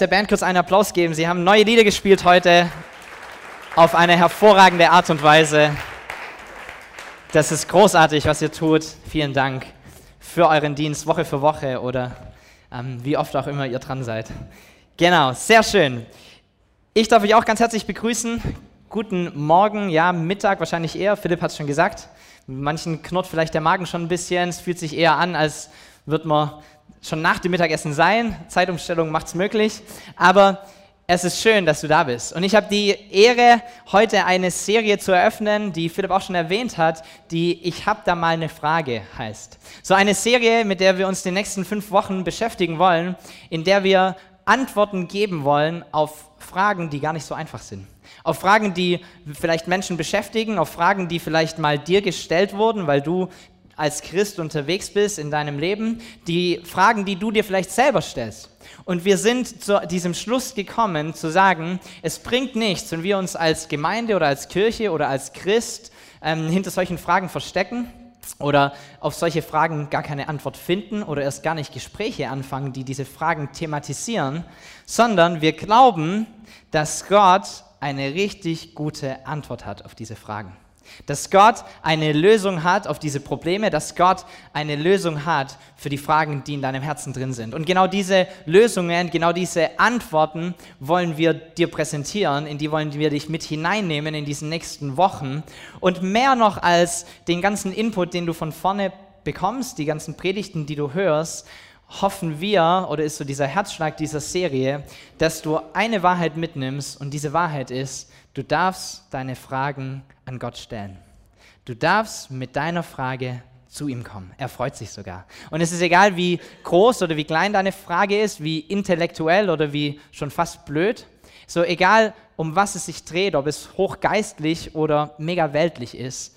der Band kurz einen Applaus geben. Sie haben neue Lieder gespielt heute auf eine hervorragende Art und Weise. Das ist großartig, was ihr tut. Vielen Dank für euren Dienst Woche für Woche oder ähm, wie oft auch immer ihr dran seid. Genau, sehr schön. Ich darf euch auch ganz herzlich begrüßen. Guten Morgen, ja, Mittag wahrscheinlich eher. Philipp hat es schon gesagt. Manchen knurrt vielleicht der Magen schon ein bisschen. Es fühlt sich eher an, als würde man schon nach dem Mittagessen sein. Zeitumstellung macht es möglich. Aber es ist schön, dass du da bist. Und ich habe die Ehre, heute eine Serie zu eröffnen, die Philipp auch schon erwähnt hat, die Ich habe da mal eine Frage heißt. So eine Serie, mit der wir uns die nächsten fünf Wochen beschäftigen wollen, in der wir Antworten geben wollen auf Fragen, die gar nicht so einfach sind. Auf Fragen, die vielleicht Menschen beschäftigen, auf Fragen, die vielleicht mal dir gestellt wurden, weil du als Christ unterwegs bist in deinem Leben, die Fragen, die du dir vielleicht selber stellst. Und wir sind zu diesem Schluss gekommen, zu sagen, es bringt nichts, wenn wir uns als Gemeinde oder als Kirche oder als Christ ähm, hinter solchen Fragen verstecken oder auf solche Fragen gar keine Antwort finden oder erst gar nicht Gespräche anfangen, die diese Fragen thematisieren, sondern wir glauben, dass Gott eine richtig gute Antwort hat auf diese Fragen. Dass Gott eine Lösung hat auf diese Probleme, dass Gott eine Lösung hat für die Fragen, die in deinem Herzen drin sind. Und genau diese Lösungen, genau diese Antworten wollen wir dir präsentieren, in die wollen wir dich mit hineinnehmen in diesen nächsten Wochen. Und mehr noch als den ganzen Input, den du von vorne bekommst, die ganzen Predigten, die du hörst, hoffen wir, oder ist so dieser Herzschlag dieser Serie, dass du eine Wahrheit mitnimmst und diese Wahrheit ist, du darfst deine Fragen an Gott stellen. Du darfst mit deiner Frage zu ihm kommen. Er freut sich sogar. Und es ist egal, wie groß oder wie klein deine Frage ist, wie intellektuell oder wie schon fast blöd. So egal, um was es sich dreht, ob es hochgeistlich oder mega weltlich ist,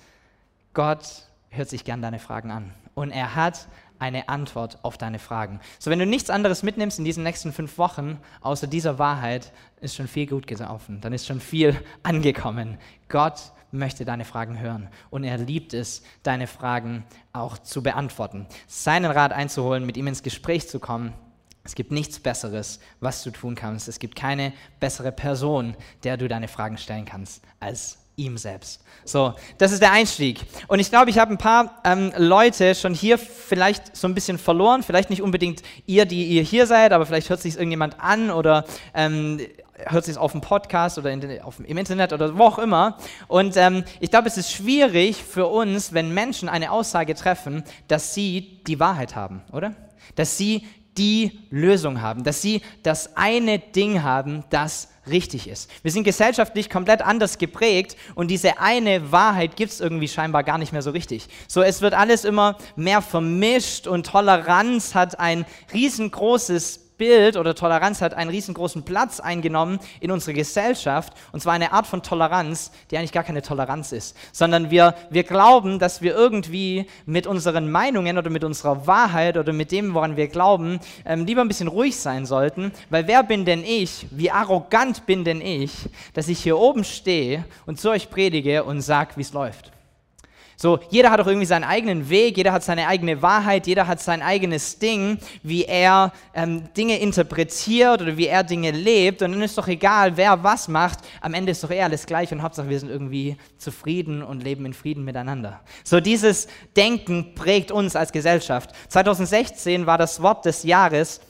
Gott hört sich gern deine Fragen an. Und er hat eine Antwort auf deine Fragen. So, wenn du nichts anderes mitnimmst in diesen nächsten fünf Wochen, außer dieser Wahrheit, ist schon viel gut gelaufen. Dann ist schon viel angekommen. Gott möchte deine Fragen hören und er liebt es, deine Fragen auch zu beantworten. Seinen Rat einzuholen, mit ihm ins Gespräch zu kommen. Es gibt nichts Besseres, was du tun kannst. Es gibt keine bessere Person, der du deine Fragen stellen kannst, als ihm selbst. So, das ist der Einstieg. Und ich glaube, ich habe ein paar ähm, Leute schon hier vielleicht so ein bisschen verloren. Vielleicht nicht unbedingt ihr, die ihr hier seid, aber vielleicht hört sich irgendjemand an oder ähm, hört sich auf dem Podcast oder in, auf, im Internet oder wo auch immer. Und ähm, ich glaube, es ist schwierig für uns, wenn Menschen eine Aussage treffen, dass sie die Wahrheit haben, oder? Dass sie die Lösung haben, dass sie das eine Ding haben, das richtig ist. Wir sind gesellschaftlich komplett anders geprägt und diese eine Wahrheit gibt es irgendwie scheinbar gar nicht mehr so richtig. So, es wird alles immer mehr vermischt und Toleranz hat ein riesengroßes Bild oder Toleranz hat einen riesengroßen Platz eingenommen in unserer Gesellschaft. Und zwar eine Art von Toleranz, die eigentlich gar keine Toleranz ist, sondern wir, wir glauben, dass wir irgendwie mit unseren Meinungen oder mit unserer Wahrheit oder mit dem, woran wir glauben, ähm, lieber ein bisschen ruhig sein sollten. Weil wer bin denn ich? Wie arrogant bin denn ich, dass ich hier oben stehe und zu euch predige und sage, wie es läuft? So, jeder hat auch irgendwie seinen eigenen Weg, jeder hat seine eigene Wahrheit, jeder hat sein eigenes Ding, wie er ähm, Dinge interpretiert oder wie er Dinge lebt. Und dann ist doch egal, wer was macht. Am Ende ist doch eh alles gleich und Hauptsache wir sind irgendwie zufrieden und leben in Frieden miteinander. So, dieses Denken prägt uns als Gesellschaft. 2016 war das Wort des Jahres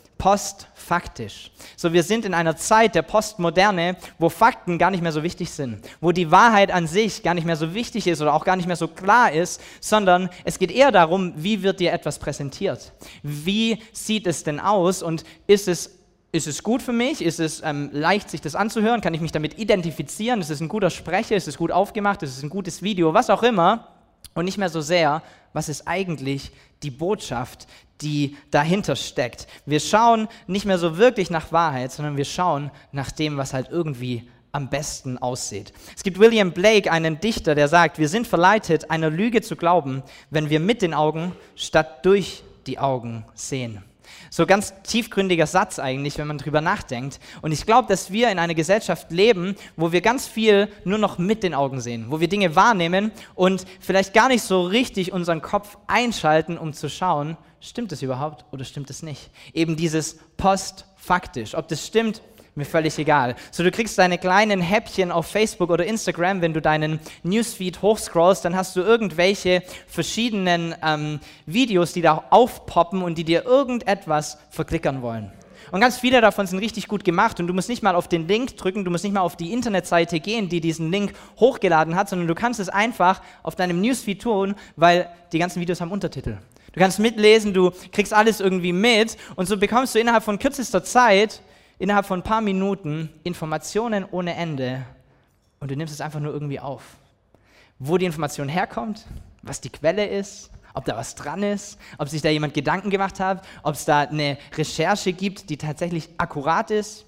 postfaktisch. So, wir sind in einer Zeit der Postmoderne, wo Fakten gar nicht mehr so wichtig sind, wo die Wahrheit an sich gar nicht mehr so wichtig ist oder auch gar nicht mehr so klar ist, sondern es geht eher darum, wie wird dir etwas präsentiert? Wie sieht es denn aus und ist es ist es gut für mich? Ist es ähm, leicht, sich das anzuhören? Kann ich mich damit identifizieren? Ist es ein guter Sprecher? Ist es gut aufgemacht? Ist es ein gutes Video? Was auch immer. Und nicht mehr so sehr, was ist eigentlich die Botschaft, die dahinter steckt. Wir schauen nicht mehr so wirklich nach Wahrheit, sondern wir schauen nach dem, was halt irgendwie am besten aussieht. Es gibt William Blake, einen Dichter, der sagt, wir sind verleitet, einer Lüge zu glauben, wenn wir mit den Augen statt durch die Augen sehen. So ganz tiefgründiger Satz eigentlich, wenn man drüber nachdenkt. Und ich glaube, dass wir in einer Gesellschaft leben, wo wir ganz viel nur noch mit den Augen sehen, wo wir Dinge wahrnehmen und vielleicht gar nicht so richtig unseren Kopf einschalten, um zu schauen, stimmt es überhaupt oder stimmt es nicht? Eben dieses Post faktisch. Ob das stimmt, mir völlig egal. So, du kriegst deine kleinen Häppchen auf Facebook oder Instagram, wenn du deinen Newsfeed hochscrollst, dann hast du irgendwelche verschiedenen ähm, Videos, die da aufpoppen und die dir irgendetwas verklickern wollen. Und ganz viele davon sind richtig gut gemacht und du musst nicht mal auf den Link drücken, du musst nicht mal auf die Internetseite gehen, die diesen Link hochgeladen hat, sondern du kannst es einfach auf deinem Newsfeed tun, weil die ganzen Videos haben Untertitel. Du kannst mitlesen, du kriegst alles irgendwie mit und so bekommst du innerhalb von kürzester Zeit, innerhalb von ein paar Minuten Informationen ohne Ende und du nimmst es einfach nur irgendwie auf. Wo die Information herkommt, was die Quelle ist, ob da was dran ist, ob sich da jemand Gedanken gemacht hat, ob es da eine Recherche gibt, die tatsächlich akkurat ist.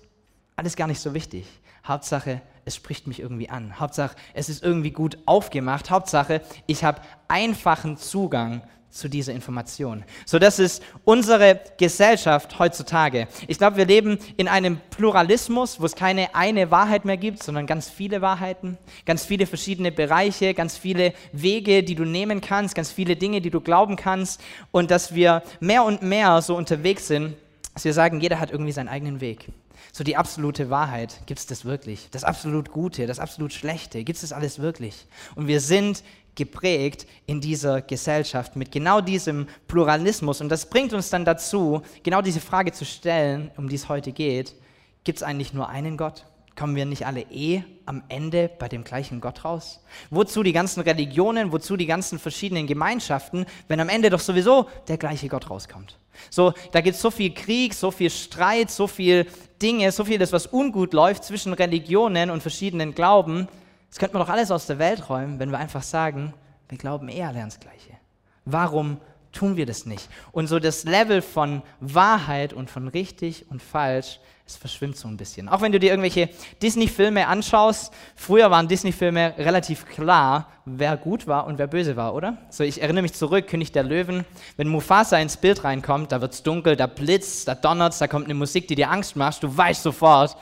Alles gar nicht so wichtig. Hauptsache, es spricht mich irgendwie an. Hauptsache, es ist irgendwie gut aufgemacht. Hauptsache, ich habe einfachen Zugang zu dieser Information. So, das ist unsere Gesellschaft heutzutage. Ich glaube, wir leben in einem Pluralismus, wo es keine eine Wahrheit mehr gibt, sondern ganz viele Wahrheiten, ganz viele verschiedene Bereiche, ganz viele Wege, die du nehmen kannst, ganz viele Dinge, die du glauben kannst und dass wir mehr und mehr so unterwegs sind, dass wir sagen, jeder hat irgendwie seinen eigenen Weg. So die absolute Wahrheit, gibt es das wirklich? Das absolut Gute, das absolut Schlechte, gibt es das alles wirklich? Und wir sind geprägt in dieser Gesellschaft mit genau diesem Pluralismus. Und das bringt uns dann dazu, genau diese Frage zu stellen, um die es heute geht. Gibt es eigentlich nur einen Gott? Kommen wir nicht alle eh am Ende bei dem gleichen Gott raus? Wozu die ganzen Religionen, wozu die ganzen verschiedenen Gemeinschaften, wenn am Ende doch sowieso der gleiche Gott rauskommt? So, da gibt es so viel Krieg, so viel Streit, so viel Dinge, so vieles, was ungut läuft zwischen Religionen und verschiedenen Glauben. Das könnte man doch alles aus der Welt räumen, wenn wir einfach sagen, wir glauben eh alle ans Gleiche. Warum tun wir das nicht? Und so das Level von Wahrheit und von richtig und falsch, es verschwimmt so ein bisschen. Auch wenn du dir irgendwelche Disney-Filme anschaust, früher waren Disney-Filme relativ klar, wer gut war und wer böse war, oder? So, ich erinnere mich zurück, König der Löwen, wenn Mufasa ins Bild reinkommt, da wird es dunkel, da blitzt, da donnert da kommt eine Musik, die dir Angst macht, du weißt sofort,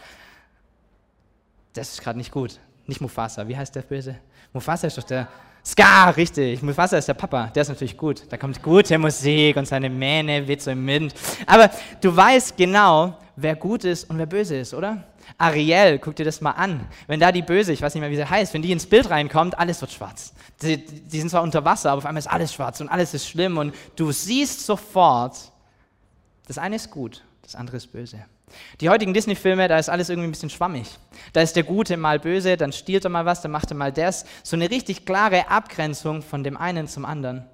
das ist gerade nicht gut. Nicht Mufasa, wie heißt der Böse? Mufasa ist doch der. Scar, richtig. Mufasa ist der Papa, der ist natürlich gut. Da kommt gute Musik und seine Mähne weht so im Wind. Aber du weißt genau, wer gut ist und wer böse ist, oder? Ariel, guck dir das mal an. Wenn da die Böse, ich weiß nicht mehr, wie sie heißt, wenn die ins Bild reinkommt, alles wird schwarz. Die, die sind zwar unter Wasser, aber auf einmal ist alles schwarz und alles ist schlimm und du siehst sofort, das eine ist gut, das andere ist böse. Die heutigen Disney-Filme, da ist alles irgendwie ein bisschen schwammig. Da ist der Gute mal böse, dann stiehlt er mal was, dann macht er mal das. So eine richtig klare Abgrenzung von dem einen zum anderen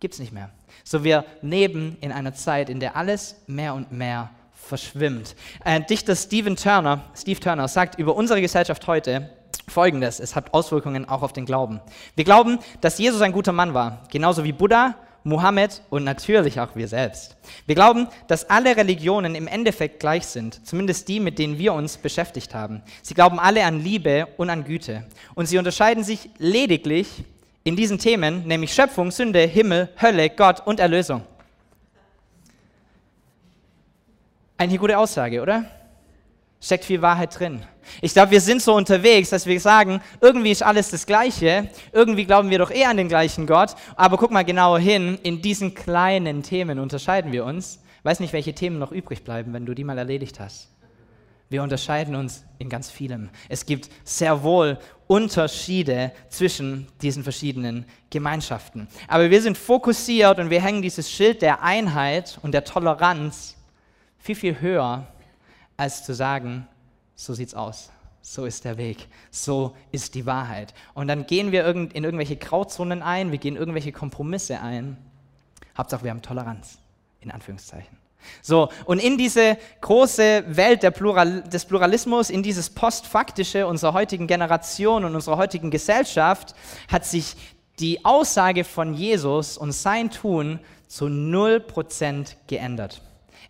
gibt es nicht mehr. So wir leben in einer Zeit, in der alles mehr und mehr verschwimmt. Ein Dichter Stephen Turner, Steve Turner sagt über unsere Gesellschaft heute Folgendes, es hat Auswirkungen auch auf den Glauben. Wir glauben, dass Jesus ein guter Mann war, genauso wie Buddha Mohammed und natürlich auch wir selbst. Wir glauben, dass alle Religionen im Endeffekt gleich sind, zumindest die, mit denen wir uns beschäftigt haben. Sie glauben alle an Liebe und an Güte. Und sie unterscheiden sich lediglich in diesen Themen, nämlich Schöpfung, Sünde, Himmel, Hölle, Gott und Erlösung. Eine gute Aussage, oder? Steckt viel Wahrheit drin. Ich glaube, wir sind so unterwegs, dass wir sagen, irgendwie ist alles das Gleiche, irgendwie glauben wir doch eh an den gleichen Gott, aber guck mal genauer hin, in diesen kleinen Themen unterscheiden wir uns. Weiß nicht, welche Themen noch übrig bleiben, wenn du die mal erledigt hast. Wir unterscheiden uns in ganz vielem. Es gibt sehr wohl Unterschiede zwischen diesen verschiedenen Gemeinschaften. Aber wir sind fokussiert und wir hängen dieses Schild der Einheit und der Toleranz viel, viel höher, als zu sagen, so sieht's aus. So ist der Weg. So ist die Wahrheit. Und dann gehen wir in irgendwelche Grauzonen ein, wir gehen irgendwelche Kompromisse ein. Hauptsache, wir haben Toleranz, in Anführungszeichen. So, und in diese große Welt Plural, des Pluralismus, in dieses Postfaktische unserer heutigen Generation und unserer heutigen Gesellschaft, hat sich die Aussage von Jesus und sein Tun zu 0% geändert.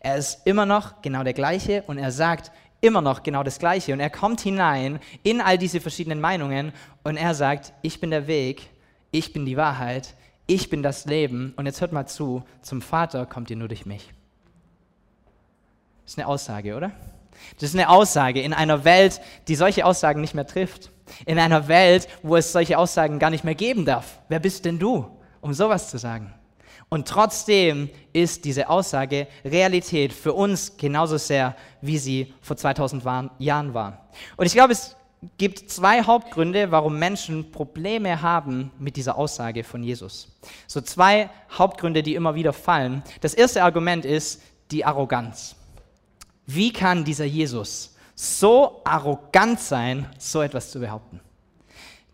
Er ist immer noch genau der gleiche und er sagt, immer noch genau das Gleiche. Und er kommt hinein in all diese verschiedenen Meinungen und er sagt, ich bin der Weg, ich bin die Wahrheit, ich bin das Leben. Und jetzt hört mal zu, zum Vater kommt ihr nur durch mich. Das ist eine Aussage, oder? Das ist eine Aussage in einer Welt, die solche Aussagen nicht mehr trifft. In einer Welt, wo es solche Aussagen gar nicht mehr geben darf. Wer bist denn du, um sowas zu sagen? Und trotzdem ist diese Aussage Realität für uns genauso sehr, wie sie vor 2000 Jahren war. Und ich glaube, es gibt zwei Hauptgründe, warum Menschen Probleme haben mit dieser Aussage von Jesus. So zwei Hauptgründe, die immer wieder fallen. Das erste Argument ist die Arroganz. Wie kann dieser Jesus so arrogant sein, so etwas zu behaupten?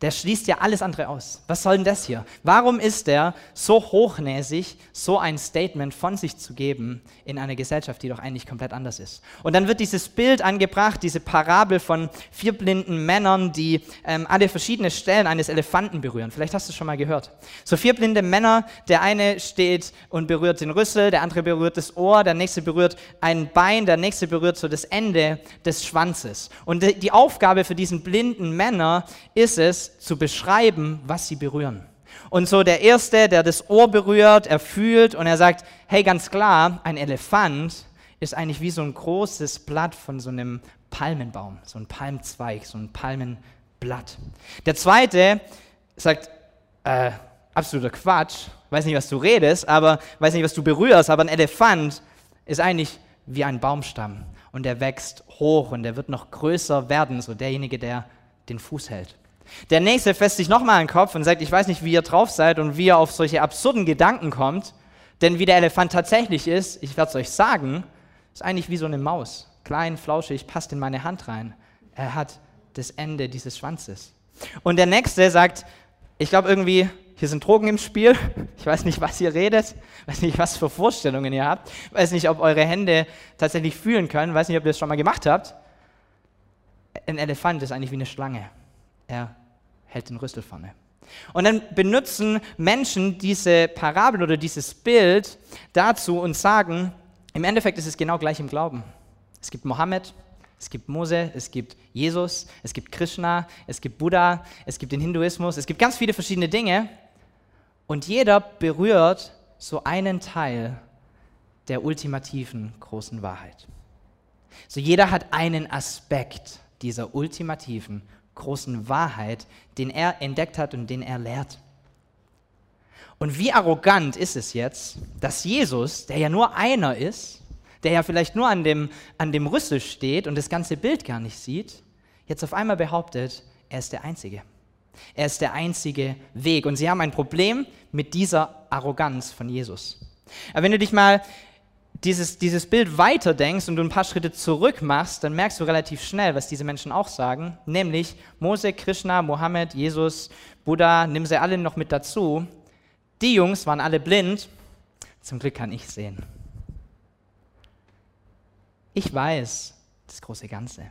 Der schließt ja alles andere aus. Was soll denn das hier? Warum ist er so hochnäsig, so ein Statement von sich zu geben in einer Gesellschaft, die doch eigentlich komplett anders ist? Und dann wird dieses Bild angebracht, diese Parabel von vier blinden Männern, die ähm, alle verschiedene Stellen eines Elefanten berühren. Vielleicht hast du es schon mal gehört. So vier blinde Männer, der eine steht und berührt den Rüssel, der andere berührt das Ohr, der nächste berührt ein Bein, der nächste berührt so das Ende des Schwanzes. Und die Aufgabe für diesen blinden Männer ist es, zu beschreiben, was sie berühren. Und so der Erste, der das Ohr berührt, er fühlt und er sagt, hey, ganz klar, ein Elefant ist eigentlich wie so ein großes Blatt von so einem Palmenbaum, so ein Palmzweig, so ein Palmenblatt. Der Zweite sagt, äh, absoluter Quatsch, weiß nicht, was du redest, aber weiß nicht, was du berührst, aber ein Elefant ist eigentlich wie ein Baumstamm und der wächst hoch und der wird noch größer werden, so derjenige, der den Fuß hält. Der nächste fässt sich nochmal an den Kopf und sagt, ich weiß nicht, wie ihr drauf seid und wie ihr auf solche absurden Gedanken kommt, denn wie der Elefant tatsächlich ist, ich werde es euch sagen, ist eigentlich wie so eine Maus. Klein, flauschig, passt in meine Hand rein. Er hat das Ende dieses Schwanzes. Und der nächste sagt, ich glaube irgendwie, hier sind Drogen im Spiel. Ich weiß nicht, was ihr redet. Weiß nicht, was für Vorstellungen ihr habt. Weiß nicht, ob eure Hände tatsächlich fühlen können. Weiß nicht, ob ihr das schon mal gemacht habt. Ein Elefant ist eigentlich wie eine Schlange. Er hält den Rüssel vorne. Und dann benutzen Menschen diese Parabel oder dieses Bild dazu und sagen, im Endeffekt ist es genau gleich im Glauben. Es gibt Mohammed, es gibt Mose, es gibt Jesus, es gibt Krishna, es gibt Buddha, es gibt den Hinduismus, es gibt ganz viele verschiedene Dinge und jeder berührt so einen Teil der ultimativen großen Wahrheit. So jeder hat einen Aspekt dieser ultimativen großen Wahrheit, den er entdeckt hat und den er lehrt. Und wie arrogant ist es jetzt, dass Jesus, der ja nur einer ist, der ja vielleicht nur an dem, an dem Rüssel steht und das ganze Bild gar nicht sieht, jetzt auf einmal behauptet, er ist der Einzige. Er ist der einzige Weg. Und sie haben ein Problem mit dieser Arroganz von Jesus. Aber wenn du dich mal dieses, dieses Bild weiterdenkst und du ein paar Schritte zurück machst, dann merkst du relativ schnell, was diese Menschen auch sagen, nämlich Mose, Krishna, Mohammed, Jesus, Buddha, nimm sie alle noch mit dazu. Die Jungs waren alle blind, zum Glück kann ich sehen. Ich weiß das große Ganze.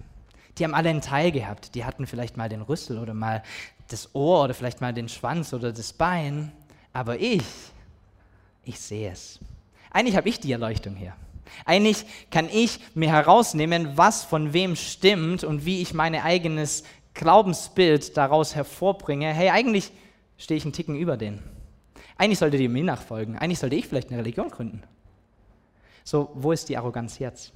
Die haben alle einen Teil gehabt. Die hatten vielleicht mal den Rüssel oder mal das Ohr oder vielleicht mal den Schwanz oder das Bein. Aber ich, ich sehe es. Eigentlich habe ich die Erleuchtung hier. Eigentlich kann ich mir herausnehmen, was von wem stimmt und wie ich mein eigenes Glaubensbild daraus hervorbringe. Hey, eigentlich stehe ich einen Ticken über den. Eigentlich solltet ihr mir nachfolgen. Eigentlich sollte ich vielleicht eine Religion gründen. So, wo ist die Arroganz jetzt?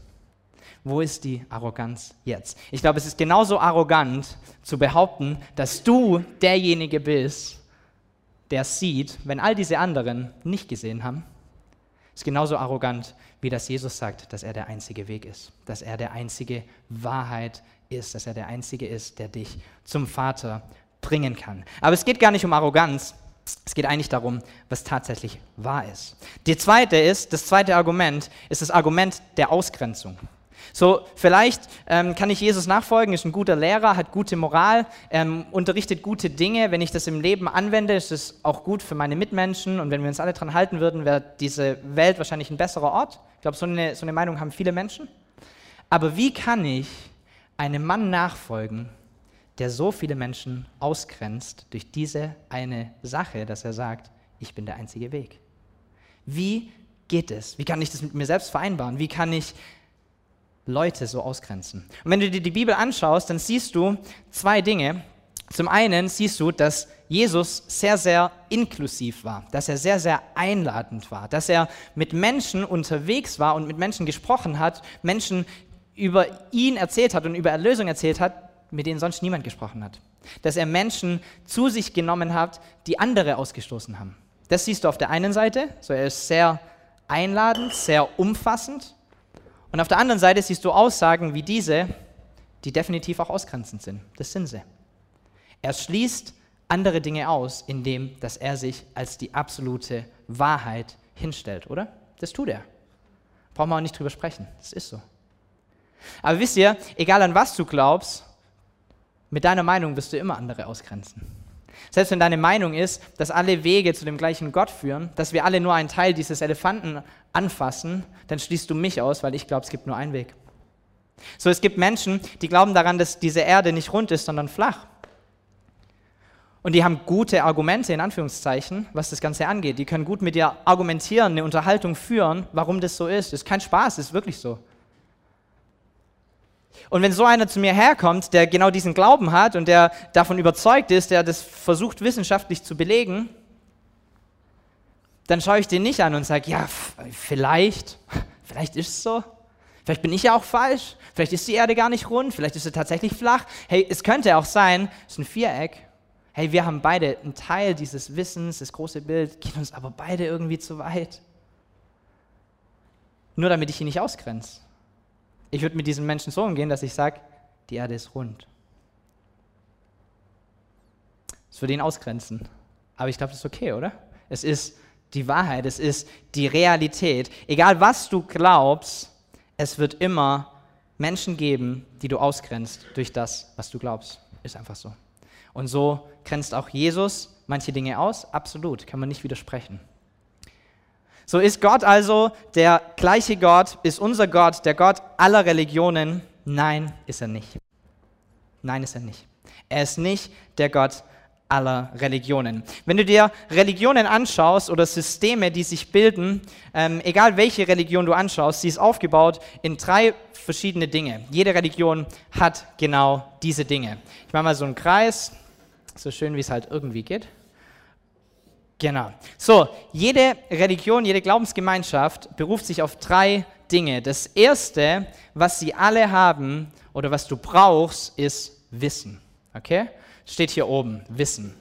Wo ist die Arroganz jetzt? Ich glaube, es ist genauso arrogant zu behaupten, dass du derjenige bist, der sieht, wenn all diese anderen nicht gesehen haben ist genauso arrogant, wie dass Jesus sagt, dass er der einzige Weg ist, dass er der einzige Wahrheit ist, dass er der einzige ist, der dich zum Vater bringen kann. Aber es geht gar nicht um Arroganz, es geht eigentlich darum, was tatsächlich wahr ist. Die zweite ist, das zweite Argument ist das Argument der Ausgrenzung. So, vielleicht ähm, kann ich Jesus nachfolgen, ist ein guter Lehrer, hat gute Moral, ähm, unterrichtet gute Dinge. Wenn ich das im Leben anwende, ist es auch gut für meine Mitmenschen. Und wenn wir uns alle daran halten würden, wäre diese Welt wahrscheinlich ein besserer Ort. Ich glaube, so eine, so eine Meinung haben viele Menschen. Aber wie kann ich einem Mann nachfolgen, der so viele Menschen ausgrenzt durch diese eine Sache, dass er sagt, ich bin der einzige Weg? Wie geht es? Wie kann ich das mit mir selbst vereinbaren? Wie kann ich Leute so ausgrenzen. Und wenn du dir die Bibel anschaust, dann siehst du zwei Dinge. Zum einen siehst du, dass Jesus sehr, sehr inklusiv war, dass er sehr, sehr einladend war, dass er mit Menschen unterwegs war und mit Menschen gesprochen hat, Menschen über ihn erzählt hat und über Erlösung erzählt hat, mit denen sonst niemand gesprochen hat. Dass er Menschen zu sich genommen hat, die andere ausgestoßen haben. Das siehst du auf der einen Seite, so er ist sehr einladend, sehr umfassend. Und auf der anderen Seite siehst du Aussagen wie diese, die definitiv auch ausgrenzend sind. Das sind sie. Er schließt andere Dinge aus, indem dass er sich als die absolute Wahrheit hinstellt, oder? Das tut er. Brauchen wir auch nicht drüber sprechen. Das ist so. Aber wisst ihr, egal an was du glaubst, mit deiner Meinung wirst du immer andere ausgrenzen. Selbst wenn deine Meinung ist, dass alle Wege zu dem gleichen Gott führen, dass wir alle nur einen Teil dieses Elefanten anfassen, dann schließt du mich aus, weil ich glaube, es gibt nur einen Weg. So, es gibt Menschen, die glauben daran, dass diese Erde nicht rund ist, sondern flach. Und die haben gute Argumente, in Anführungszeichen, was das Ganze angeht. Die können gut mit dir argumentieren, eine Unterhaltung führen, warum das so ist. Ist kein Spaß, ist wirklich so. Und wenn so einer zu mir herkommt, der genau diesen Glauben hat und der davon überzeugt ist, der das versucht wissenschaftlich zu belegen, dann schaue ich den nicht an und sage, ja, vielleicht, vielleicht ist es so. Vielleicht bin ich ja auch falsch. Vielleicht ist die Erde gar nicht rund. Vielleicht ist sie tatsächlich flach. Hey, es könnte auch sein, es ist ein Viereck. Hey, wir haben beide einen Teil dieses Wissens, das große Bild, geht uns aber beide irgendwie zu weit. Nur damit ich ihn nicht ausgrenze. Ich würde mit diesen Menschen so umgehen, dass ich sage, die Erde ist rund. Das würde ihn ausgrenzen. Aber ich glaube, das ist okay, oder? Es ist die Wahrheit, es ist die Realität. Egal was du glaubst, es wird immer Menschen geben, die du ausgrenzt durch das, was du glaubst. Ist einfach so. Und so grenzt auch Jesus manche Dinge aus. Absolut, kann man nicht widersprechen. So ist Gott also der gleiche Gott, ist unser Gott, der Gott aller Religionen? Nein, ist er nicht. Nein, ist er nicht. Er ist nicht der Gott aller Religionen. Wenn du dir Religionen anschaust oder Systeme, die sich bilden, ähm, egal welche Religion du anschaust, sie ist aufgebaut in drei verschiedene Dinge. Jede Religion hat genau diese Dinge. Ich mache mal so einen Kreis, so schön wie es halt irgendwie geht. Genau. So, jede Religion, jede Glaubensgemeinschaft beruft sich auf drei Dinge. Das erste, was sie alle haben oder was du brauchst, ist Wissen. Okay? Steht hier oben, Wissen.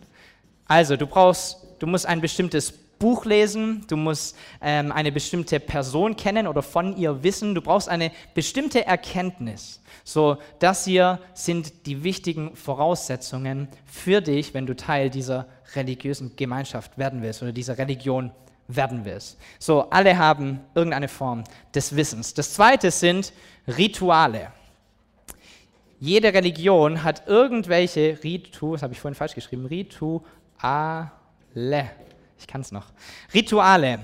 Also, du brauchst, du musst ein bestimmtes Buch lesen, du musst ähm, eine bestimmte Person kennen oder von ihr wissen, du brauchst eine bestimmte Erkenntnis. So, das hier sind die wichtigen Voraussetzungen für dich, wenn du Teil dieser religiösen Gemeinschaft werden willst oder dieser Religion werden willst. So, alle haben irgendeine Form des Wissens. Das zweite sind Rituale. Jede Religion hat irgendwelche Ritu, das habe ich vorhin falsch geschrieben, Rituale. Ich kann es noch. Rituale.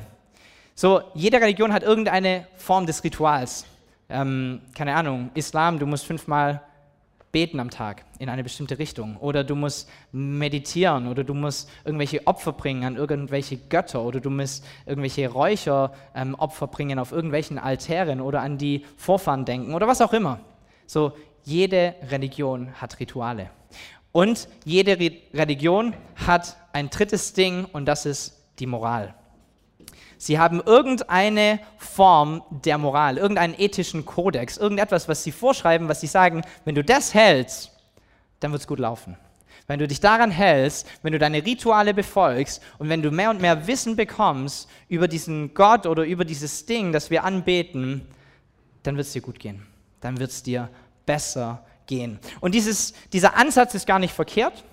So, jede Religion hat irgendeine Form des Rituals. Ähm, keine Ahnung, Islam, du musst fünfmal beten am Tag in eine bestimmte Richtung. Oder du musst meditieren oder du musst irgendwelche Opfer bringen an irgendwelche Götter oder du musst irgendwelche Räucheropfer ähm, bringen auf irgendwelchen Altären oder an die Vorfahren denken oder was auch immer. So, jede Religion hat Rituale. Und jede Re Religion hat ein drittes Ding und das ist die Moral. Sie haben irgendeine Form der Moral, irgendeinen ethischen Kodex, irgendetwas, was sie vorschreiben, was sie sagen, wenn du das hältst, dann wird es gut laufen. Wenn du dich daran hältst, wenn du deine Rituale befolgst und wenn du mehr und mehr Wissen bekommst über diesen Gott oder über dieses Ding, das wir anbeten, dann wird es dir gut gehen. Dann wird es dir besser gehen. Und dieses, dieser Ansatz ist gar nicht verkehrt.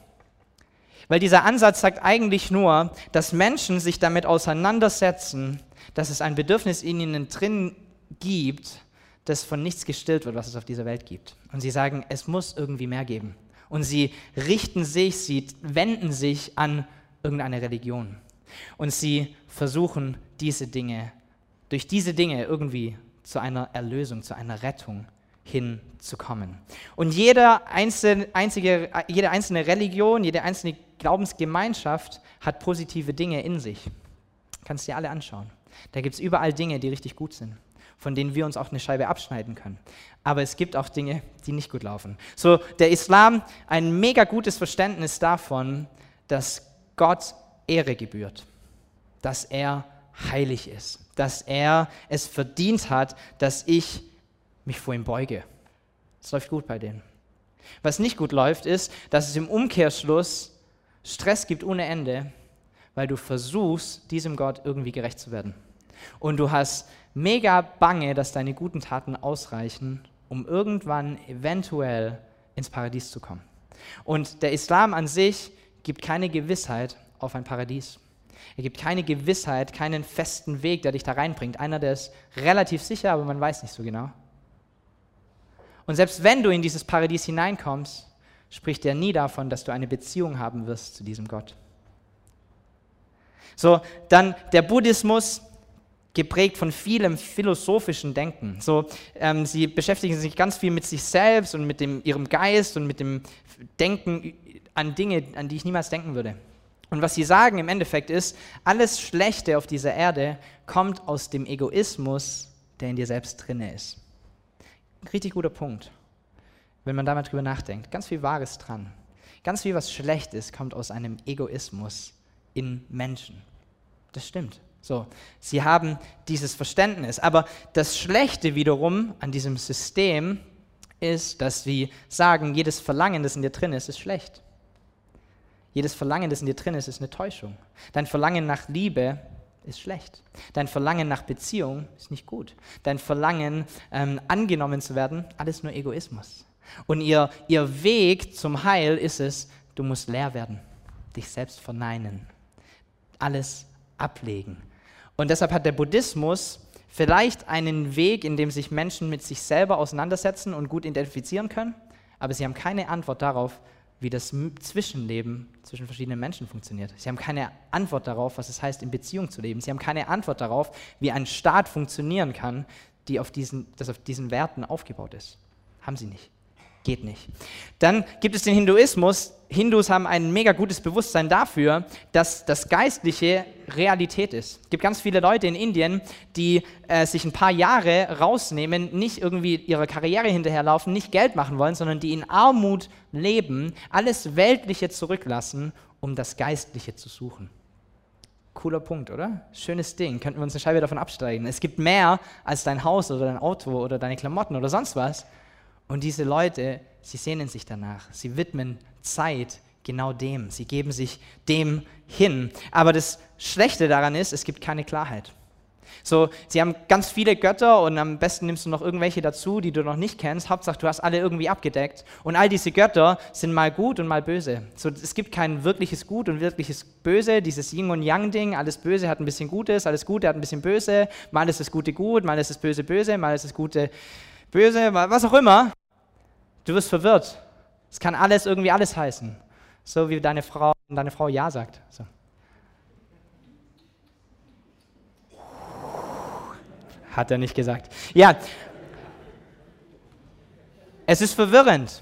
Weil dieser Ansatz sagt eigentlich nur, dass Menschen sich damit auseinandersetzen, dass es ein Bedürfnis in ihnen drin gibt, das von nichts gestillt wird, was es auf dieser Welt gibt. Und sie sagen, es muss irgendwie mehr geben. Und sie richten sich, sie wenden sich an irgendeine Religion. Und sie versuchen diese Dinge, durch diese Dinge irgendwie zu einer Erlösung, zu einer Rettung hinzukommen. Und jede einzelne, einzige, jede einzelne Religion, jede einzelne Glaubensgemeinschaft hat positive Dinge in sich. Kannst dir alle anschauen. Da gibt es überall Dinge, die richtig gut sind, von denen wir uns auch eine Scheibe abschneiden können. Aber es gibt auch Dinge, die nicht gut laufen. So, der Islam, ein mega gutes Verständnis davon, dass Gott Ehre gebührt, dass er heilig ist, dass er es verdient hat, dass ich mich vor ihm beuge. Es läuft gut bei denen. Was nicht gut läuft, ist, dass es im Umkehrschluss Stress gibt ohne Ende, weil du versuchst, diesem Gott irgendwie gerecht zu werden. Und du hast mega Bange, dass deine guten Taten ausreichen, um irgendwann eventuell ins Paradies zu kommen. Und der Islam an sich gibt keine Gewissheit auf ein Paradies. Er gibt keine Gewissheit, keinen festen Weg, der dich da reinbringt. Einer, der ist relativ sicher, aber man weiß nicht so genau. Und selbst wenn du in dieses Paradies hineinkommst, spricht er nie davon, dass du eine Beziehung haben wirst zu diesem Gott. So, dann der Buddhismus, geprägt von vielem philosophischen Denken. So, ähm, sie beschäftigen sich ganz viel mit sich selbst und mit dem, ihrem Geist und mit dem Denken an Dinge, an die ich niemals denken würde. Und was sie sagen im Endeffekt ist, alles Schlechte auf dieser Erde kommt aus dem Egoismus, der in dir selbst drinne ist. Richtig guter Punkt, wenn man da drüber nachdenkt. Ganz viel Wahres dran. Ganz viel, was schlecht ist, kommt aus einem Egoismus in Menschen. Das stimmt. So, sie haben dieses Verständnis. Aber das Schlechte wiederum an diesem System ist, dass sie sagen, jedes Verlangen, das in dir drin ist, ist schlecht. Jedes Verlangen, das in dir drin ist, ist eine Täuschung. Dein Verlangen nach Liebe ist schlecht. Dein Verlangen nach Beziehung ist nicht gut. Dein Verlangen, ähm, angenommen zu werden, alles nur Egoismus. Und ihr, ihr Weg zum Heil ist es, du musst leer werden, dich selbst verneinen, alles ablegen und deshalb hat der Buddhismus vielleicht einen Weg, in dem sich Menschen mit sich selber auseinandersetzen und gut identifizieren können, aber sie haben keine Antwort darauf, wie das Zwischenleben zwischen verschiedenen Menschen funktioniert. Sie haben keine Antwort darauf, was es heißt, in Beziehung zu leben. Sie haben keine Antwort darauf, wie ein Staat funktionieren kann, die auf diesen, das auf diesen Werten aufgebaut ist. Haben sie nicht. Geht nicht. Dann gibt es den Hinduismus. Hindus haben ein mega gutes Bewusstsein dafür, dass das Geistliche Realität ist. Es gibt ganz viele Leute in Indien, die äh, sich ein paar Jahre rausnehmen, nicht irgendwie ihrer Karriere hinterherlaufen, nicht Geld machen wollen, sondern die in Armut leben, alles Weltliche zurücklassen, um das Geistliche zu suchen. Cooler Punkt, oder? Schönes Ding. Könnten wir uns eine Scheibe davon absteigen. Es gibt mehr als dein Haus oder dein Auto oder deine Klamotten oder sonst was. Und diese Leute, sie sehnen sich danach. Sie widmen Zeit genau dem. Sie geben sich dem hin. Aber das Schlechte daran ist, es gibt keine Klarheit. So, sie haben ganz viele Götter und am besten nimmst du noch irgendwelche dazu, die du noch nicht kennst. Hauptsache, du hast alle irgendwie abgedeckt. Und all diese Götter sind mal gut und mal böse. So, es gibt kein wirkliches Gut und wirkliches Böse. Dieses Yin und Yang Ding, alles Böse hat ein bisschen Gutes, alles Gute hat ein bisschen Böse. Mal ist das Gute gut, mal ist das Böse böse, mal ist das Gute böse, was auch immer. Du wirst verwirrt. Es kann alles irgendwie alles heißen. So wie deine Frau, deine Frau Ja sagt. So. Hat er nicht gesagt. Ja. Es ist verwirrend.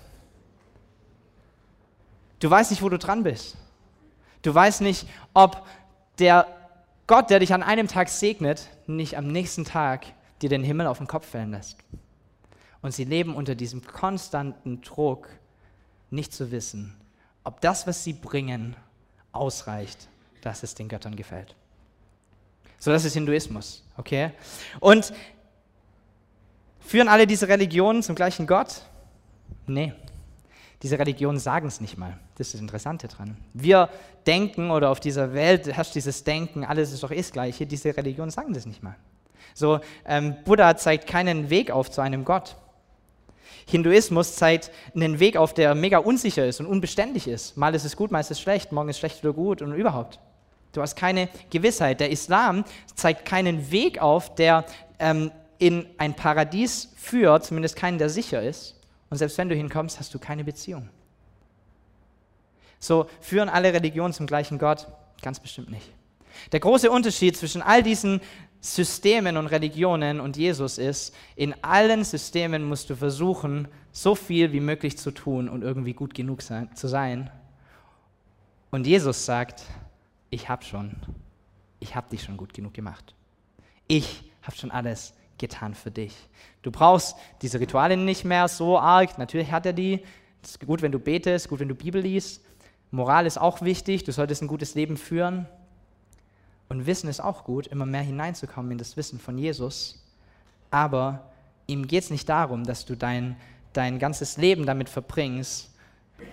Du weißt nicht, wo du dran bist. Du weißt nicht, ob der Gott, der dich an einem Tag segnet, nicht am nächsten Tag dir den Himmel auf den Kopf fallen lässt. Und sie leben unter diesem konstanten Druck, nicht zu wissen, ob das, was sie bringen, ausreicht, dass es den Göttern gefällt. So, das ist Hinduismus, okay? Und führen alle diese Religionen zum gleichen Gott? Nee. Diese Religionen sagen es nicht mal. Das ist das Interessante dran. Wir denken oder auf dieser Welt herrscht dieses Denken, alles ist doch eh das Gleiche. Diese Religionen sagen das nicht mal. So, ähm, Buddha zeigt keinen Weg auf zu einem Gott. Hinduismus zeigt einen Weg auf, der mega unsicher ist und unbeständig ist. Mal ist es gut, mal ist es schlecht, morgen ist schlecht oder gut und überhaupt. Du hast keine Gewissheit. Der Islam zeigt keinen Weg auf, der ähm, in ein Paradies führt, zumindest keinen, der sicher ist. Und selbst wenn du hinkommst, hast du keine Beziehung. So führen alle Religionen zum gleichen Gott? Ganz bestimmt nicht. Der große Unterschied zwischen all diesen Systemen und Religionen und Jesus ist, in allen Systemen musst du versuchen, so viel wie möglich zu tun und irgendwie gut genug sein, zu sein. Und Jesus sagt, ich habe schon, ich habe dich schon gut genug gemacht. Ich habe schon alles getan für dich. Du brauchst diese Rituale nicht mehr so arg. Natürlich hat er die. Es ist gut, wenn du betest, gut, wenn du Bibel liest. Moral ist auch wichtig. Du solltest ein gutes Leben führen. Und Wissen ist auch gut, immer mehr hineinzukommen in das Wissen von Jesus. Aber ihm geht es nicht darum, dass du dein, dein ganzes Leben damit verbringst,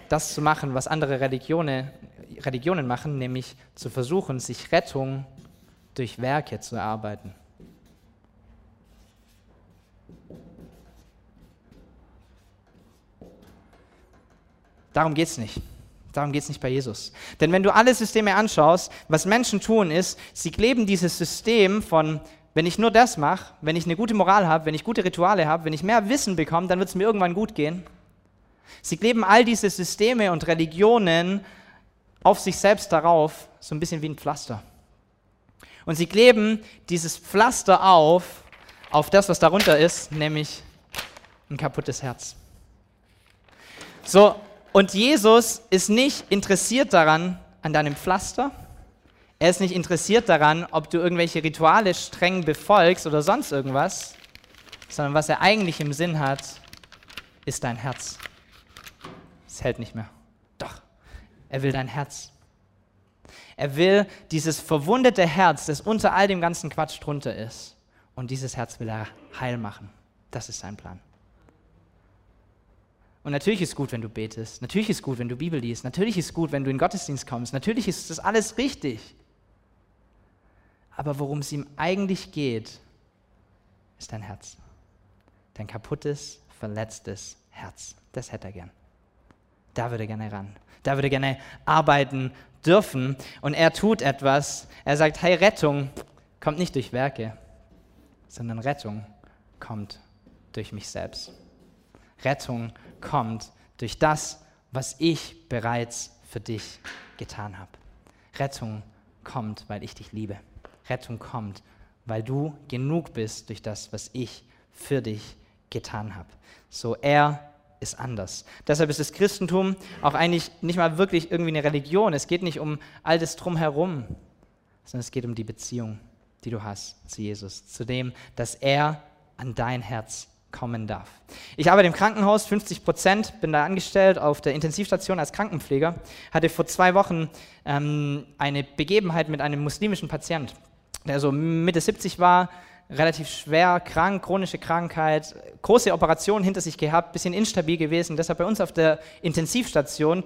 das zu machen, was andere Religionen, Religionen machen, nämlich zu versuchen, sich Rettung durch Werke zu erarbeiten. Darum geht es nicht. Darum geht es nicht bei Jesus. Denn wenn du alle Systeme anschaust, was Menschen tun ist, sie kleben dieses System von, wenn ich nur das mache, wenn ich eine gute Moral habe, wenn ich gute Rituale habe, wenn ich mehr Wissen bekomme, dann wird es mir irgendwann gut gehen. Sie kleben all diese Systeme und Religionen auf sich selbst darauf, so ein bisschen wie ein Pflaster. Und sie kleben dieses Pflaster auf, auf das, was darunter ist, nämlich ein kaputtes Herz. So, und Jesus ist nicht interessiert daran, an deinem Pflaster. Er ist nicht interessiert daran, ob du irgendwelche Rituale streng befolgst oder sonst irgendwas, sondern was er eigentlich im Sinn hat, ist dein Herz. Es hält nicht mehr. Doch, er will dein Herz. Er will dieses verwundete Herz, das unter all dem ganzen Quatsch drunter ist. Und dieses Herz will er heil machen. Das ist sein Plan. Und natürlich ist es gut, wenn du betest. Natürlich ist es gut, wenn du Bibel liest. Natürlich ist es gut, wenn du in den Gottesdienst kommst. Natürlich ist das alles richtig. Aber worum es ihm eigentlich geht, ist dein Herz. Dein kaputtes, verletztes Herz. Das hätte er gern. Da würde er gerne ran. Da würde er gerne arbeiten dürfen. Und er tut etwas. Er sagt, hey, Rettung kommt nicht durch Werke, sondern Rettung kommt durch mich selbst. Rettung kommt durch das, was ich bereits für dich getan habe. Rettung kommt, weil ich dich liebe. Rettung kommt, weil du genug bist durch das, was ich für dich getan habe. So, er ist anders. Deshalb ist das Christentum auch eigentlich nicht mal wirklich irgendwie eine Religion. Es geht nicht um all das drumherum, sondern es geht um die Beziehung, die du hast zu Jesus, zu dem, dass er an dein Herz kommen darf. Ich arbeite im Krankenhaus, 50 Prozent, bin da angestellt auf der Intensivstation als Krankenpfleger, hatte vor zwei Wochen ähm, eine Begebenheit mit einem muslimischen Patient, der so Mitte 70 war, relativ schwer krank, chronische Krankheit, große Operation hinter sich gehabt, bisschen instabil gewesen, deshalb bei uns auf der Intensivstation.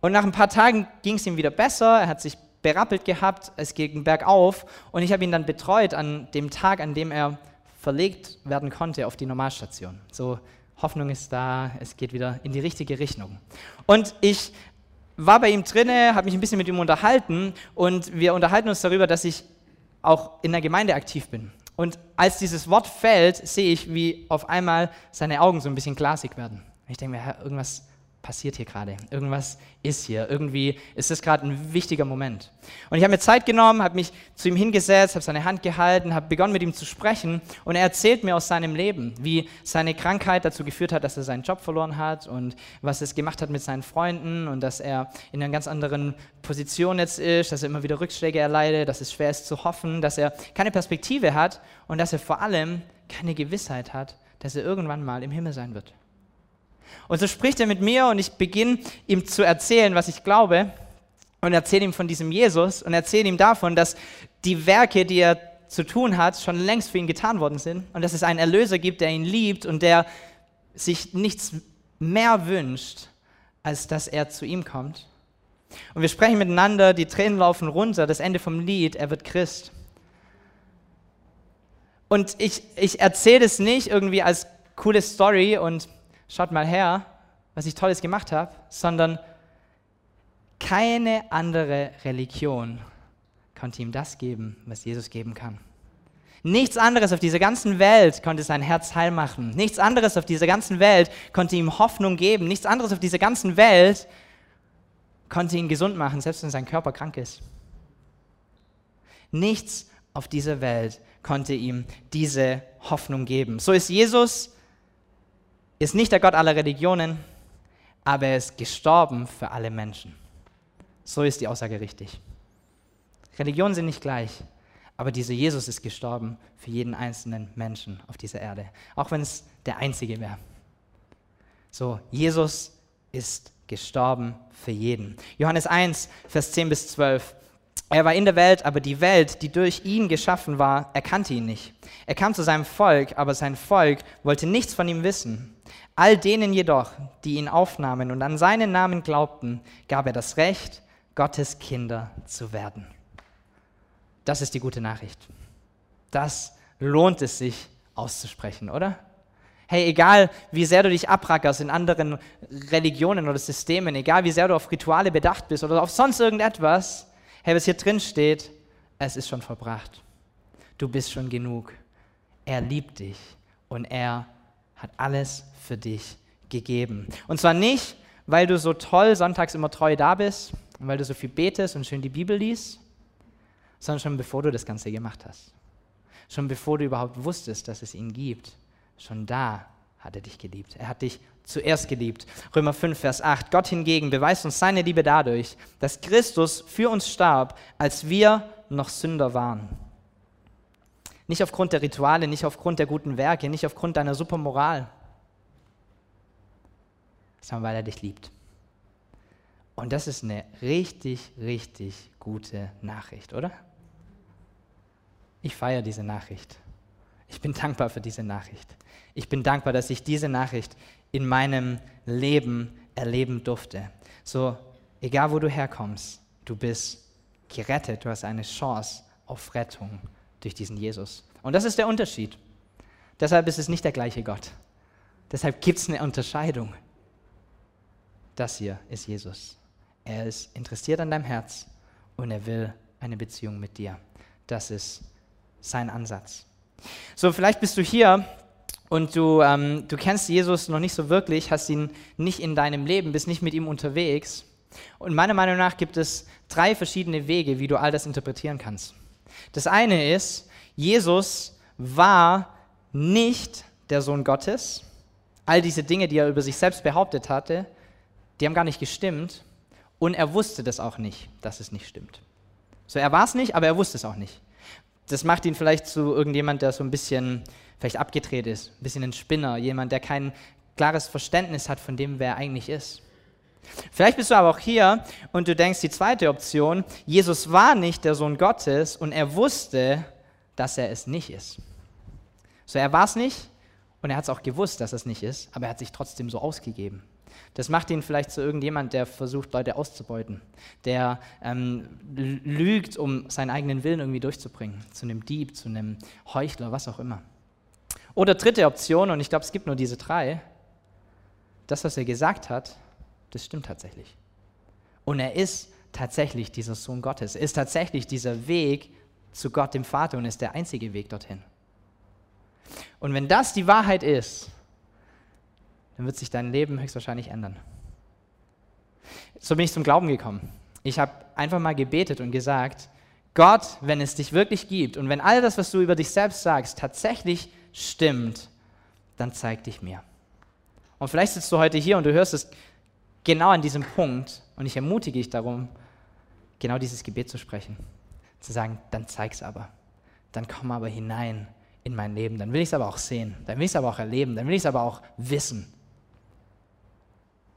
Und nach ein paar Tagen ging es ihm wieder besser, er hat sich berappelt gehabt, es ging bergauf und ich habe ihn dann betreut an dem Tag, an dem er verlegt werden konnte auf die Normalstation. So, Hoffnung ist da, es geht wieder in die richtige Richtung. Und ich war bei ihm drinne, habe mich ein bisschen mit ihm unterhalten und wir unterhalten uns darüber, dass ich auch in der Gemeinde aktiv bin. Und als dieses Wort fällt, sehe ich, wie auf einmal seine Augen so ein bisschen glasig werden. Ich denke mir, irgendwas passiert hier gerade? Irgendwas ist hier. Irgendwie ist das gerade ein wichtiger Moment. Und ich habe mir Zeit genommen, habe mich zu ihm hingesetzt, habe seine Hand gehalten, habe begonnen mit ihm zu sprechen und er erzählt mir aus seinem Leben, wie seine Krankheit dazu geführt hat, dass er seinen Job verloren hat und was es gemacht hat mit seinen Freunden und dass er in einer ganz anderen Position jetzt ist, dass er immer wieder Rückschläge erleidet, dass es schwer ist zu hoffen, dass er keine Perspektive hat und dass er vor allem keine Gewissheit hat, dass er irgendwann mal im Himmel sein wird. Und so spricht er mit mir und ich beginne ihm zu erzählen, was ich glaube und erzähle ihm von diesem Jesus und erzähle ihm davon, dass die Werke, die er zu tun hat, schon längst für ihn getan worden sind und dass es einen Erlöser gibt, der ihn liebt und der sich nichts mehr wünscht, als dass er zu ihm kommt. Und wir sprechen miteinander, die Tränen laufen runter, das Ende vom Lied, er wird Christ. Und ich, ich erzähle es nicht irgendwie als coole Story und schaut mal her, was ich Tolles gemacht habe, sondern keine andere Religion konnte ihm das geben, was Jesus geben kann. Nichts anderes auf dieser ganzen Welt konnte sein Herz heil machen. Nichts anderes auf dieser ganzen Welt konnte ihm Hoffnung geben. Nichts anderes auf dieser ganzen Welt konnte ihn gesund machen, selbst wenn sein Körper krank ist. Nichts auf dieser Welt konnte ihm diese Hoffnung geben. So ist Jesus ist nicht der Gott aller Religionen, aber er ist gestorben für alle Menschen. So ist die Aussage richtig. Religionen sind nicht gleich, aber dieser Jesus ist gestorben für jeden einzelnen Menschen auf dieser Erde, auch wenn es der einzige wäre. So, Jesus ist gestorben für jeden. Johannes 1, Vers 10 bis 12. Er war in der Welt, aber die Welt, die durch ihn geschaffen war, erkannte ihn nicht. Er kam zu seinem Volk, aber sein Volk wollte nichts von ihm wissen. All denen jedoch, die ihn aufnahmen und an seinen Namen glaubten, gab er das Recht, Gottes Kinder zu werden. Das ist die gute Nachricht. Das lohnt es sich auszusprechen, oder? Hey, egal wie sehr du dich abrackerst in anderen Religionen oder Systemen, egal wie sehr du auf Rituale bedacht bist oder auf sonst irgendetwas, hey, was hier drin steht, es ist schon verbracht. Du bist schon genug. Er liebt dich und er hat alles für dich gegeben. Und zwar nicht, weil du so toll sonntags immer treu da bist und weil du so viel betest und schön die Bibel liest, sondern schon bevor du das Ganze gemacht hast. Schon bevor du überhaupt wusstest, dass es ihn gibt. Schon da hat er dich geliebt. Er hat dich zuerst geliebt. Römer 5, Vers 8. Gott hingegen beweist uns seine Liebe dadurch, dass Christus für uns starb, als wir noch Sünder waren. Nicht aufgrund der Rituale, nicht aufgrund der guten Werke, nicht aufgrund deiner super Moral, sondern weil er dich liebt. Und das ist eine richtig, richtig gute Nachricht, oder? Ich feiere diese Nachricht. Ich bin dankbar für diese Nachricht. Ich bin dankbar, dass ich diese Nachricht in meinem Leben erleben durfte. So, egal wo du herkommst, du bist gerettet, du hast eine Chance auf Rettung durch diesen Jesus. Und das ist der Unterschied. Deshalb ist es nicht der gleiche Gott. Deshalb gibt es eine Unterscheidung. Das hier ist Jesus. Er ist interessiert an deinem Herz und er will eine Beziehung mit dir. Das ist sein Ansatz. So, vielleicht bist du hier und du, ähm, du kennst Jesus noch nicht so wirklich, hast ihn nicht in deinem Leben, bist nicht mit ihm unterwegs. Und meiner Meinung nach gibt es drei verschiedene Wege, wie du all das interpretieren kannst. Das eine ist, Jesus war nicht der Sohn Gottes. All diese Dinge, die er über sich selbst behauptet hatte, die haben gar nicht gestimmt. Und er wusste das auch nicht, dass es nicht stimmt. So, er war es nicht, aber er wusste es auch nicht. Das macht ihn vielleicht zu irgendjemand, der so ein bisschen vielleicht abgedreht ist, ein bisschen ein Spinner, jemand, der kein klares Verständnis hat von dem, wer er eigentlich ist. Vielleicht bist du aber auch hier und du denkst, die zweite Option, Jesus war nicht der Sohn Gottes und er wusste, dass er es nicht ist. So, er war es nicht und er hat es auch gewusst, dass es nicht ist, aber er hat sich trotzdem so ausgegeben. Das macht ihn vielleicht zu irgendjemand, der versucht, Leute auszubeuten, der ähm, lügt, um seinen eigenen Willen irgendwie durchzubringen, zu einem Dieb, zu einem Heuchler, was auch immer. Oder dritte Option, und ich glaube, es gibt nur diese drei, das, was er gesagt hat, das stimmt tatsächlich. Und er ist tatsächlich dieser Sohn Gottes, er ist tatsächlich dieser Weg zu Gott, dem Vater, und ist der einzige Weg dorthin. Und wenn das die Wahrheit ist, dann wird sich dein Leben höchstwahrscheinlich ändern. So bin ich zum Glauben gekommen. Ich habe einfach mal gebetet und gesagt, Gott, wenn es dich wirklich gibt und wenn all das, was du über dich selbst sagst, tatsächlich stimmt, dann zeig dich mir. Und vielleicht sitzt du heute hier und du hörst es genau an diesem Punkt und ich ermutige dich darum, genau dieses Gebet zu sprechen. Zu sagen, dann zeig's aber. Dann komm aber hinein in mein Leben. Dann will ich es aber auch sehen. Dann will ich es aber auch erleben. Dann will ich es aber auch wissen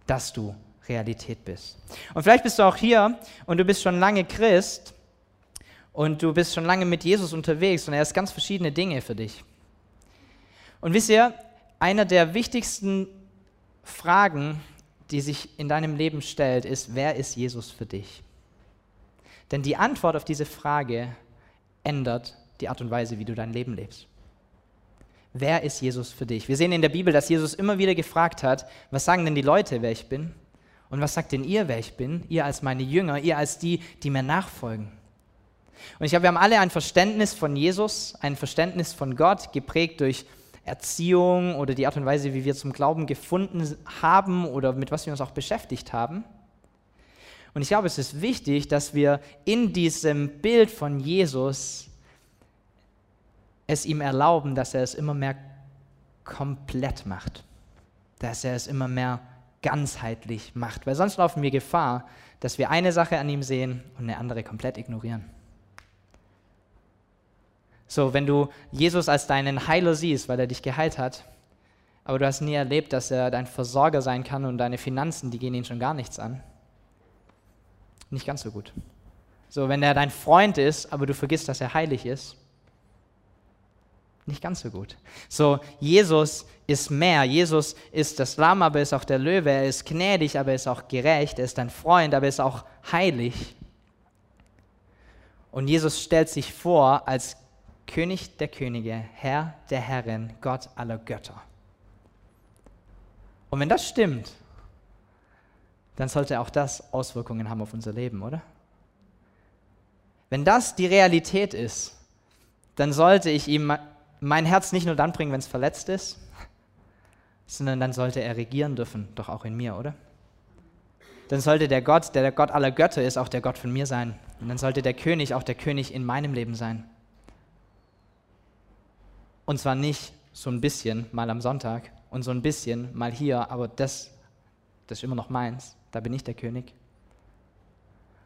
dass du Realität bist. Und vielleicht bist du auch hier und du bist schon lange Christ und du bist schon lange mit Jesus unterwegs und er ist ganz verschiedene Dinge für dich. Und wisst ihr, einer der wichtigsten Fragen, die sich in deinem Leben stellt, ist, wer ist Jesus für dich? Denn die Antwort auf diese Frage ändert die Art und Weise, wie du dein Leben lebst. Wer ist Jesus für dich? Wir sehen in der Bibel, dass Jesus immer wieder gefragt hat, was sagen denn die Leute, wer ich bin? Und was sagt denn ihr, wer ich bin? Ihr als meine Jünger, ihr als die, die mir nachfolgen. Und ich glaube, wir haben alle ein Verständnis von Jesus, ein Verständnis von Gott, geprägt durch Erziehung oder die Art und Weise, wie wir zum Glauben gefunden haben oder mit was wir uns auch beschäftigt haben. Und ich glaube, es ist wichtig, dass wir in diesem Bild von Jesus es ihm erlauben, dass er es immer mehr komplett macht, dass er es immer mehr ganzheitlich macht, weil sonst laufen wir Gefahr, dass wir eine Sache an ihm sehen und eine andere komplett ignorieren. So, wenn du Jesus als deinen Heiler siehst, weil er dich geheilt hat, aber du hast nie erlebt, dass er dein Versorger sein kann und deine Finanzen, die gehen ihn schon gar nichts an. Nicht ganz so gut. So, wenn er dein Freund ist, aber du vergisst, dass er heilig ist, nicht ganz so gut. So, Jesus ist mehr. Jesus ist das Lamm, aber ist auch der Löwe. Er ist gnädig, aber ist auch gerecht. Er ist ein Freund, aber ist auch heilig. Und Jesus stellt sich vor als König der Könige, Herr der Herren, Gott aller Götter. Und wenn das stimmt, dann sollte auch das Auswirkungen haben auf unser Leben, oder? Wenn das die Realität ist, dann sollte ich ihm mein Herz nicht nur dann bringen, wenn es verletzt ist, sondern dann sollte er regieren dürfen, doch auch in mir, oder? Dann sollte der Gott, der der Gott aller Götter ist, auch der Gott von mir sein. Und dann sollte der König auch der König in meinem Leben sein. Und zwar nicht so ein bisschen mal am Sonntag und so ein bisschen mal hier, aber das, das ist immer noch meins, da bin ich der König.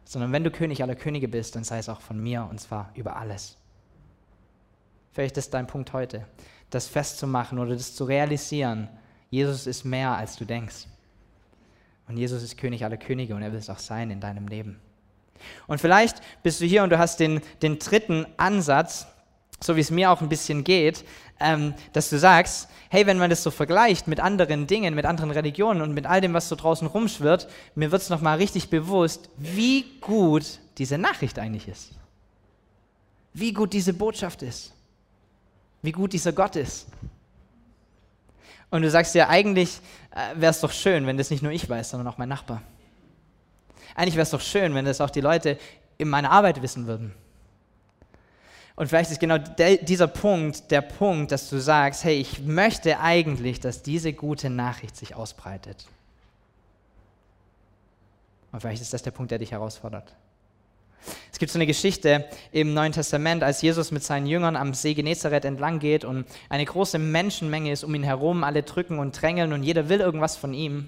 Sondern wenn du König aller Könige bist, dann sei es auch von mir und zwar über alles. Vielleicht ist dein Punkt heute, das festzumachen oder das zu realisieren. Jesus ist mehr, als du denkst. Und Jesus ist König aller Könige und er will es auch sein in deinem Leben. Und vielleicht bist du hier und du hast den, den dritten Ansatz, so wie es mir auch ein bisschen geht, ähm, dass du sagst, hey, wenn man das so vergleicht mit anderen Dingen, mit anderen Religionen und mit all dem, was so draußen rumschwirrt, mir wird es nochmal richtig bewusst, wie gut diese Nachricht eigentlich ist. Wie gut diese Botschaft ist wie gut dieser Gott ist. Und du sagst ja, eigentlich äh, wäre es doch schön, wenn das nicht nur ich weiß, sondern auch mein Nachbar. Eigentlich wäre es doch schön, wenn das auch die Leute in meiner Arbeit wissen würden. Und vielleicht ist genau dieser Punkt der Punkt, dass du sagst, hey, ich möchte eigentlich, dass diese gute Nachricht sich ausbreitet. Und vielleicht ist das der Punkt, der dich herausfordert. Es gibt so eine Geschichte im Neuen Testament, als Jesus mit seinen Jüngern am See Genezareth entlang geht und eine große Menschenmenge ist um ihn herum, alle drücken und drängeln und jeder will irgendwas von ihm.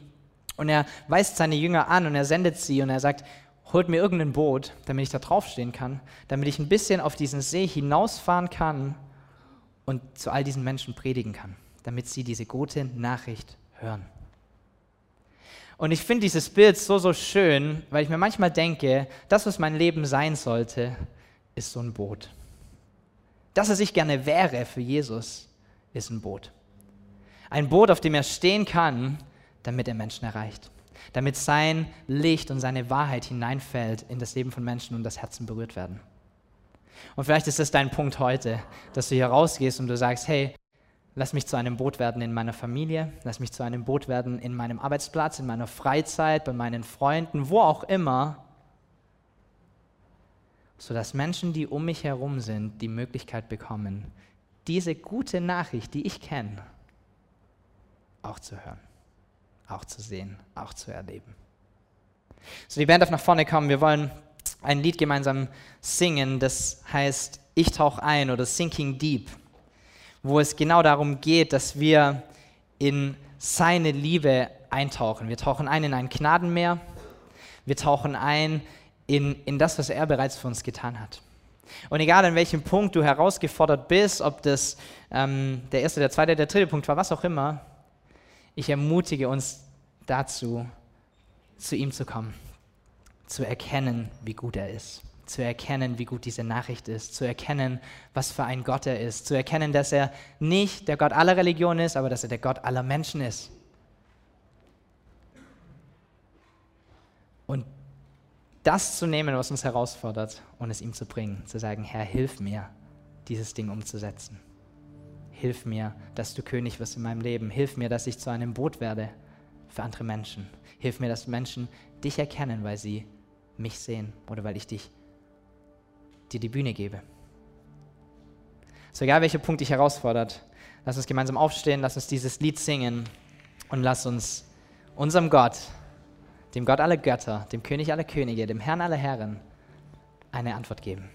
Und er weist seine Jünger an und er sendet sie und er sagt, holt mir irgendein Boot, damit ich da draufstehen kann, damit ich ein bisschen auf diesen See hinausfahren kann und zu all diesen Menschen predigen kann, damit sie diese gute Nachricht hören. Und ich finde dieses Bild so, so schön, weil ich mir manchmal denke, das, was mein Leben sein sollte, ist so ein Boot. Das, was ich gerne wäre für Jesus, ist ein Boot. Ein Boot, auf dem er stehen kann, damit er Menschen erreicht. Damit sein Licht und seine Wahrheit hineinfällt in das Leben von Menschen und das Herzen berührt werden. Und vielleicht ist das dein Punkt heute, dass du hier rausgehst und du sagst, hey, Lass mich zu einem Boot werden in meiner Familie, lass mich zu einem Boot werden in meinem Arbeitsplatz, in meiner Freizeit, bei meinen Freunden, wo auch immer, sodass Menschen, die um mich herum sind, die Möglichkeit bekommen, diese gute Nachricht, die ich kenne, auch zu hören, auch zu sehen, auch zu erleben. So, die Band darf nach vorne kommen. Wir wollen ein Lied gemeinsam singen, das heißt Ich tauche ein oder Sinking Deep wo es genau darum geht, dass wir in seine Liebe eintauchen. Wir tauchen ein in ein Gnadenmeer. Wir tauchen ein in, in das, was er bereits für uns getan hat. Und egal an welchem Punkt du herausgefordert bist, ob das ähm, der erste, der zweite, der dritte Punkt war, was auch immer, ich ermutige uns dazu, zu ihm zu kommen, zu erkennen, wie gut er ist zu erkennen, wie gut diese Nachricht ist, zu erkennen, was für ein Gott er ist, zu erkennen, dass er nicht der Gott aller Religionen ist, aber dass er der Gott aller Menschen ist. Und das zu nehmen, was uns herausfordert, und es ihm zu bringen, zu sagen, Herr, hilf mir, dieses Ding umzusetzen. Hilf mir, dass du König wirst in meinem Leben. Hilf mir, dass ich zu einem Boot werde für andere Menschen. Hilf mir, dass Menschen dich erkennen, weil sie mich sehen oder weil ich dich dir die Bühne gebe. So egal welcher Punkt dich herausfordert, lass uns gemeinsam aufstehen, lass uns dieses Lied singen und lass uns unserem Gott, dem Gott aller Götter, dem König aller Könige, dem Herrn aller Herren, eine Antwort geben.